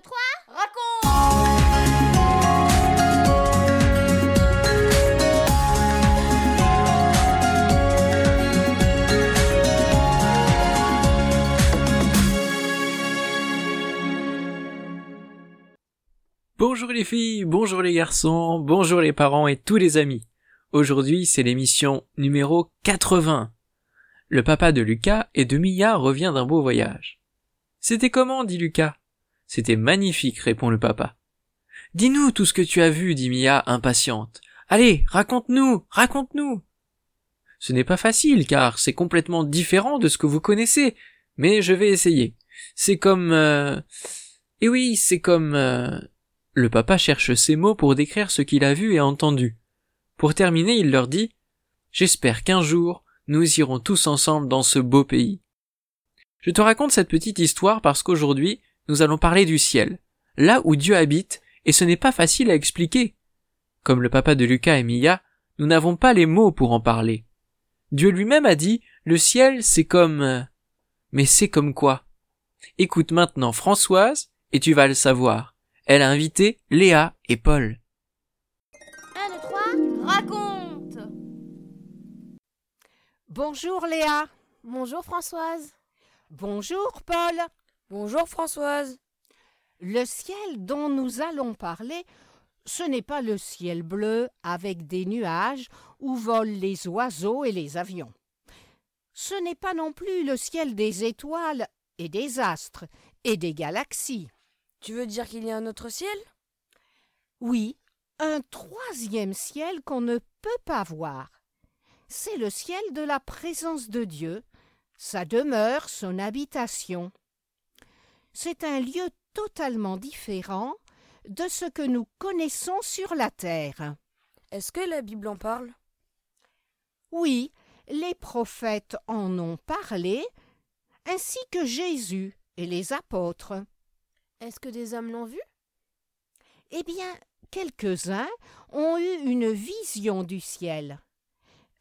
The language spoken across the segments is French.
2, 3, raconte Bonjour les filles, bonjour les garçons, bonjour les parents et tous les amis. Aujourd'hui, c'est l'émission numéro 80. Le papa de Lucas et de Mia revient d'un beau voyage. C'était comment, dit Lucas? C'était magnifique, répond le papa. Dis-nous tout ce que tu as vu, dit Mia, impatiente. Allez, raconte-nous, raconte-nous. Ce n'est pas facile, car c'est complètement différent de ce que vous connaissez, mais je vais essayer. C'est comme... Euh... Et oui, c'est comme... Euh... Le papa cherche ses mots pour décrire ce qu'il a vu et entendu. Pour terminer, il leur dit J'espère qu'un jour, nous irons tous ensemble dans ce beau pays. Je te raconte cette petite histoire parce qu'aujourd'hui, nous allons parler du ciel, là où Dieu habite, et ce n'est pas facile à expliquer. Comme le papa de Lucas et Mia, nous n'avons pas les mots pour en parler. Dieu lui-même a dit Le ciel, c'est comme. euh, Mais c'est comme quoi? Écoute maintenant Françoise, et tu vas le savoir. Elle a invité Léa et Paul. 1, 2, 3, raconte Bonjour Léa. Bonjour Françoise. Bonjour Paul. Bonjour Françoise. Le ciel dont nous allons parler, ce n'est pas le ciel bleu avec des nuages où volent les oiseaux et les avions. Ce n'est pas non plus le ciel des étoiles et des astres et des galaxies. Tu veux dire qu'il y a un autre ciel? Oui, un troisième ciel qu'on ne peut pas voir. C'est le ciel de la présence de Dieu, sa demeure, son habitation. C'est un lieu totalement différent de ce que nous connaissons sur la terre. Est-ce que la Bible en parle? Oui, les prophètes en ont parlé, ainsi que Jésus et les apôtres. Est-ce que des hommes l'ont vu? Eh bien, quelques-uns ont eu une vision du ciel.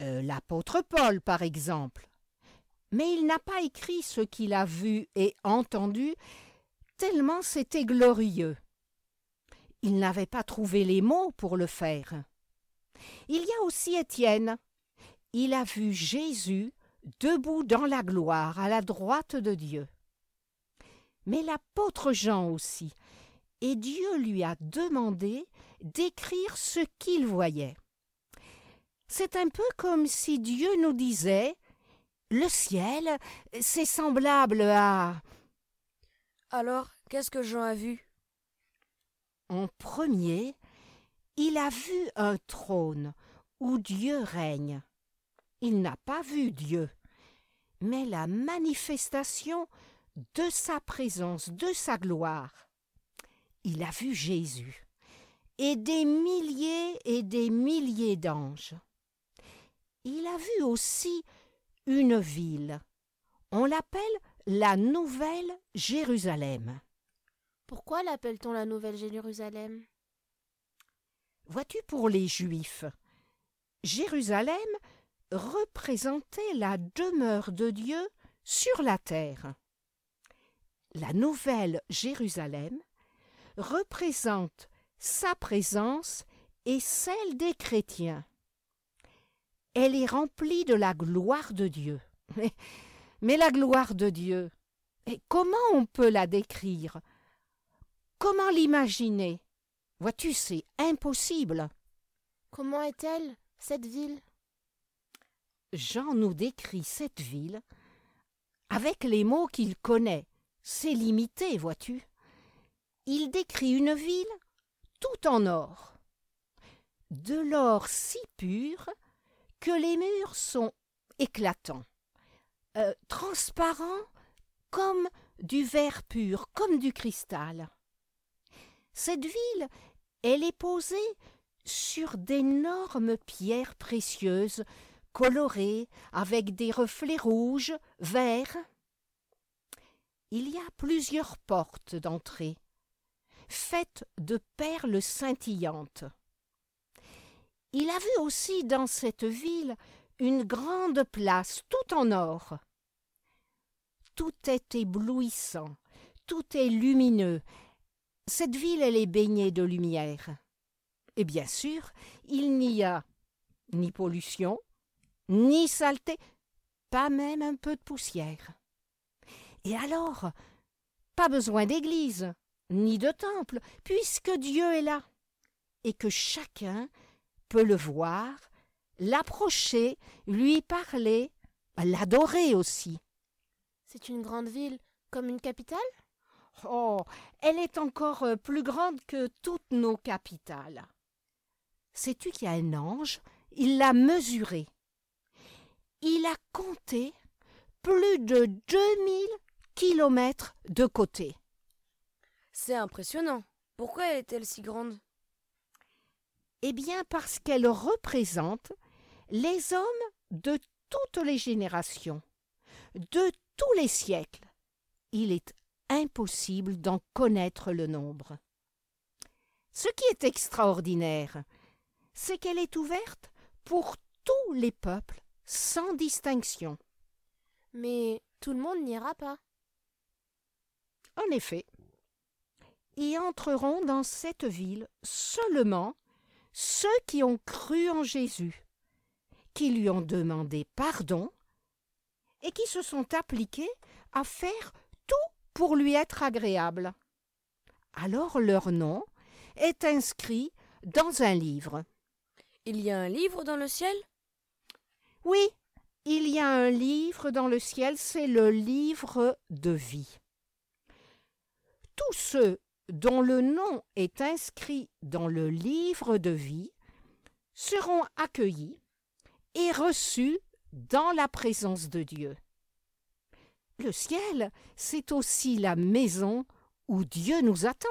Euh, L'apôtre Paul, par exemple. Mais il n'a pas écrit ce qu'il a vu et entendu, tellement c'était glorieux. Il n'avait pas trouvé les mots pour le faire. Il y a aussi Étienne. Il a vu Jésus debout dans la gloire à la droite de Dieu. Mais l'apôtre Jean aussi, et Dieu lui a demandé d'écrire ce qu'il voyait. C'est un peu comme si Dieu nous disait Le ciel, c'est semblable à. Alors, qu'est-ce que Jean a vu? En premier, il a vu un trône où Dieu règne. Il n'a pas vu Dieu, mais la manifestation de sa présence, de sa gloire. Il a vu Jésus et des milliers et des milliers d'anges. Il a vu aussi une ville. On l'appelle la Nouvelle Jérusalem. Pourquoi l'appelle-t-on la Nouvelle Jérusalem? Vois-tu pour les Juifs, Jérusalem représentait la demeure de Dieu sur la terre. La Nouvelle Jérusalem représente sa présence et celle des chrétiens. Elle est remplie de la gloire de Dieu. Mais, mais la gloire de Dieu, et comment on peut la décrire? Comment l'imaginer? Vois-tu, c'est impossible. Comment est-elle, cette ville? Jean nous décrit cette ville avec les mots qu'il connaît. C'est limité, vois-tu. Il décrit une ville tout en or. De l'or si pur que les murs sont éclatants, euh, transparents comme du verre pur, comme du cristal. Cette ville, elle est posée sur d'énormes pierres précieuses, colorées avec des reflets rouges, verts. Il y a plusieurs portes d'entrée, faites de perles scintillantes. Il a vu aussi dans cette ville une grande place tout en or. Tout est éblouissant, tout est lumineux, cette ville, elle est baignée de lumière. Et bien sûr, il n'y a ni pollution, ni saleté, pas même un peu de poussière. Et alors, pas besoin d'église, ni de temple, puisque Dieu est là, et que chacun peut le voir, l'approcher, lui parler, l'adorer aussi. C'est une grande ville, comme une capitale? Oh, elle est encore euh, plus grande que toutes nos capitales. Sais-tu qu'il y a un ange? Il l'a mesuré. Il a compté plus de 2000 kilomètres de côté. C'est impressionnant. Pourquoi elle est-elle si grande? Eh bien parce qu'elle représente les hommes de toutes les générations, de tous les siècles. Il est impossible d'en connaître le nombre. Ce qui est extraordinaire, c'est qu'elle est ouverte pour tous les peuples, sans distinction. Mais tout le monde n'ira pas. En effet, y entreront dans cette ville seulement ceux qui ont cru en Jésus, qui lui ont demandé pardon et qui se sont appliqués à faire tout pour lui être agréable. Alors leur nom est inscrit dans un livre. Il y a un livre dans le ciel? Oui, il y a un livre dans le ciel, c'est le livre de vie. Tous ceux dont le nom est inscrit dans le livre de vie seront accueillis et reçus dans la présence de Dieu. Le ciel, c'est aussi la maison où Dieu nous attend.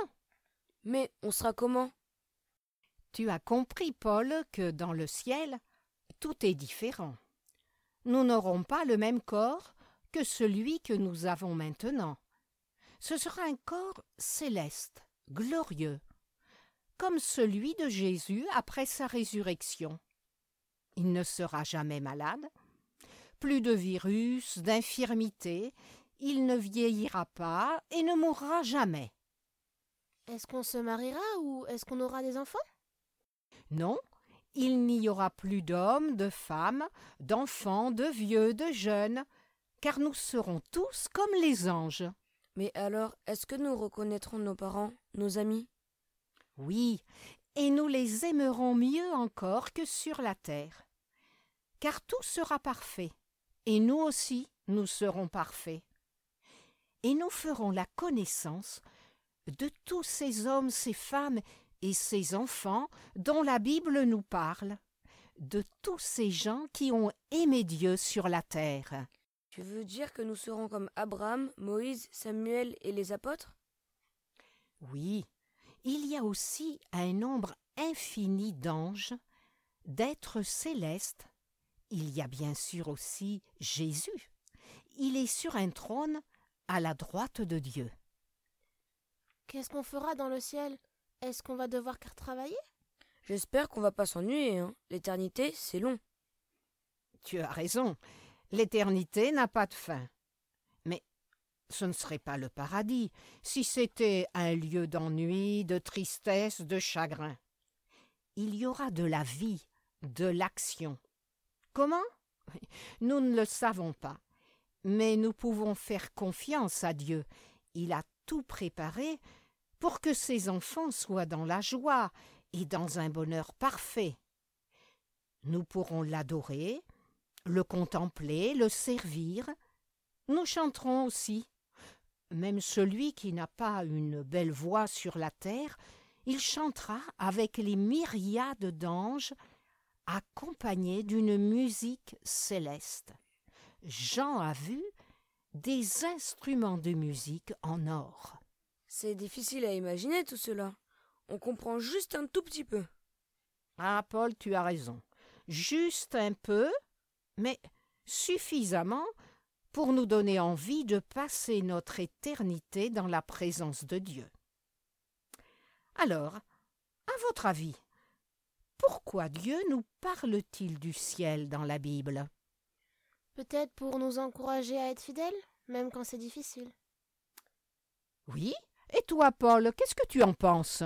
Mais on sera comment? Tu as compris, Paul, que dans le ciel, tout est différent. Nous n'aurons pas le même corps que celui que nous avons maintenant. Ce sera un corps céleste, glorieux, comme celui de Jésus après sa résurrection. Il ne sera jamais malade, plus de virus, d'infirmité, il ne vieillira pas et ne mourra jamais. Est-ce qu'on se mariera ou est-ce qu'on aura des enfants? Non, il n'y aura plus d'hommes, de femmes, d'enfants, de vieux, de jeunes, car nous serons tous comme les anges. Mais alors, est-ce que nous reconnaîtrons nos parents, nos amis? Oui, et nous les aimerons mieux encore que sur la terre. Car tout sera parfait, et nous aussi nous serons parfaits. Et nous ferons la connaissance de tous ces hommes, ces femmes et ces enfants dont la Bible nous parle, de tous ces gens qui ont aimé Dieu sur la terre. Tu veux dire que nous serons comme Abraham, Moïse, Samuel et les apôtres? Oui, il y a aussi un nombre infini d'anges, d'êtres célestes. Il y a bien sûr aussi Jésus. Il est sur un trône à la droite de Dieu. Qu'est-ce qu'on fera dans le ciel? Est-ce qu'on va devoir travailler? J'espère qu'on va pas s'ennuyer. Hein. L'éternité, c'est long. Tu as raison. L'éternité n'a pas de fin. Mais ce ne serait pas le paradis si c'était un lieu d'ennui, de tristesse, de chagrin. Il y aura de la vie, de l'action. Comment? Nous ne le savons pas. Mais nous pouvons faire confiance à Dieu. Il a tout préparé pour que ses enfants soient dans la joie et dans un bonheur parfait. Nous pourrons l'adorer, le contempler, le servir. Nous chanterons aussi. Même celui qui n'a pas une belle voix sur la terre, il chantera avec les myriades d'anges, accompagné d'une musique céleste. Jean a vu des instruments de musique en or. C'est difficile à imaginer tout cela. On comprend juste un tout petit peu. Ah, Paul, tu as raison. Juste un peu, mais suffisamment pour nous donner envie de passer notre éternité dans la présence de Dieu. Alors, à votre avis, pourquoi Dieu nous parle-t-il du ciel dans la Bible? Peut-être pour nous encourager à être fidèles, même quand c'est difficile. Oui, Et toi, Paul, qu'est-ce que tu en penses?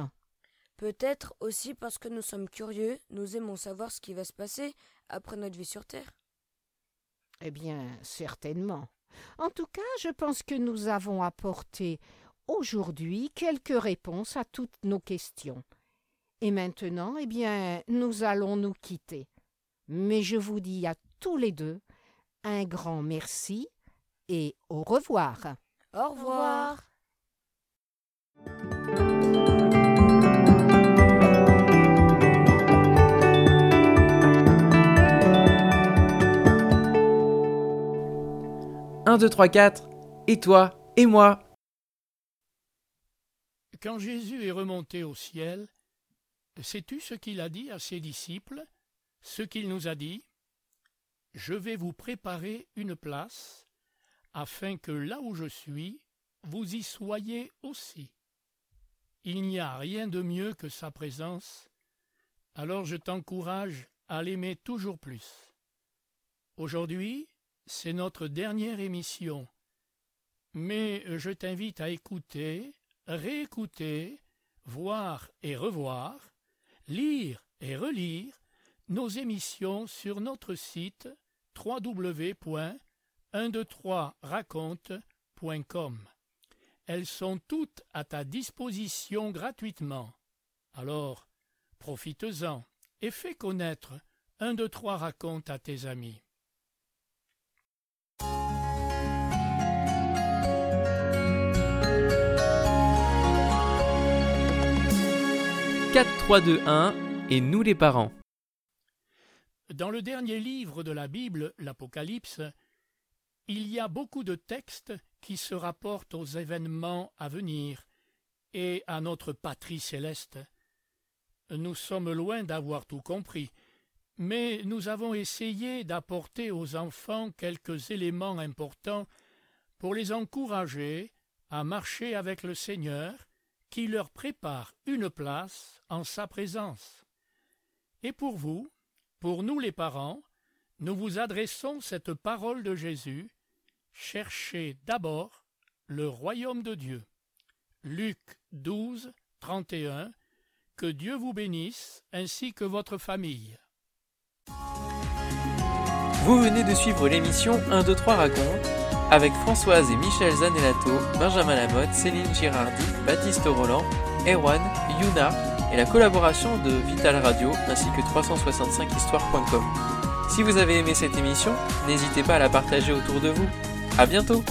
Peut-être aussi parce que nous sommes curieux, nous aimons savoir ce qui va se passer après notre vie sur Terre. Eh bien, certainement. En tout cas, je pense que nous avons apporté aujourd'hui quelques réponses à toutes nos questions. Et maintenant, eh bien, nous allons nous quitter. Mais je vous dis à tous les deux un grand merci et au revoir. Au revoir. Un, deux, trois, quatre. Et toi Et moi Quand Jésus est remonté au ciel, sais-tu ce qu'il a dit à ses disciples? Ce qu'il nous a dit Je vais vous préparer une place, afin que là où je suis, vous y soyez aussi. Il n'y a rien de mieux que sa présence, alors je t'encourage à l'aimer toujours plus. Aujourd'hui, c'est notre dernière émission, mais je t'invite à écouter, réécouter, voir et revoir, lire et relire nos émissions sur notre site www.123raconte.com. Elles sont toutes à ta disposition gratuitement. Alors, profite-en et fais connaître un, deux, trois raconte à tes amis. 4, 3, 2, 1 et nous les parents. Dans le dernier livre de la Bible, l'Apocalypse, il y a beaucoup de textes qui se rapportent aux événements à venir et à notre patrie céleste. Nous sommes loin d'avoir tout compris, mais nous avons essayé d'apporter aux enfants quelques éléments importants pour les encourager à marcher avec le Seigneur qui leur prépare une place en sa présence. Et pour vous, pour nous les parents, nous vous adressons cette parole de Jésus. Cherchez d'abord le royaume de Dieu. Luc 12, 31. Que Dieu vous bénisse ainsi que votre famille. Vous venez de suivre l'émission 1, 2, 3 raconte avec Françoise et Michel Zanellato, Benjamin Lamotte, Céline Girardi, Baptiste Roland, Erwan, Yuna et la collaboration de Vital Radio ainsi que 365histoire.com. Si vous avez aimé cette émission, n'hésitez pas à la partager autour de vous. À bientôt!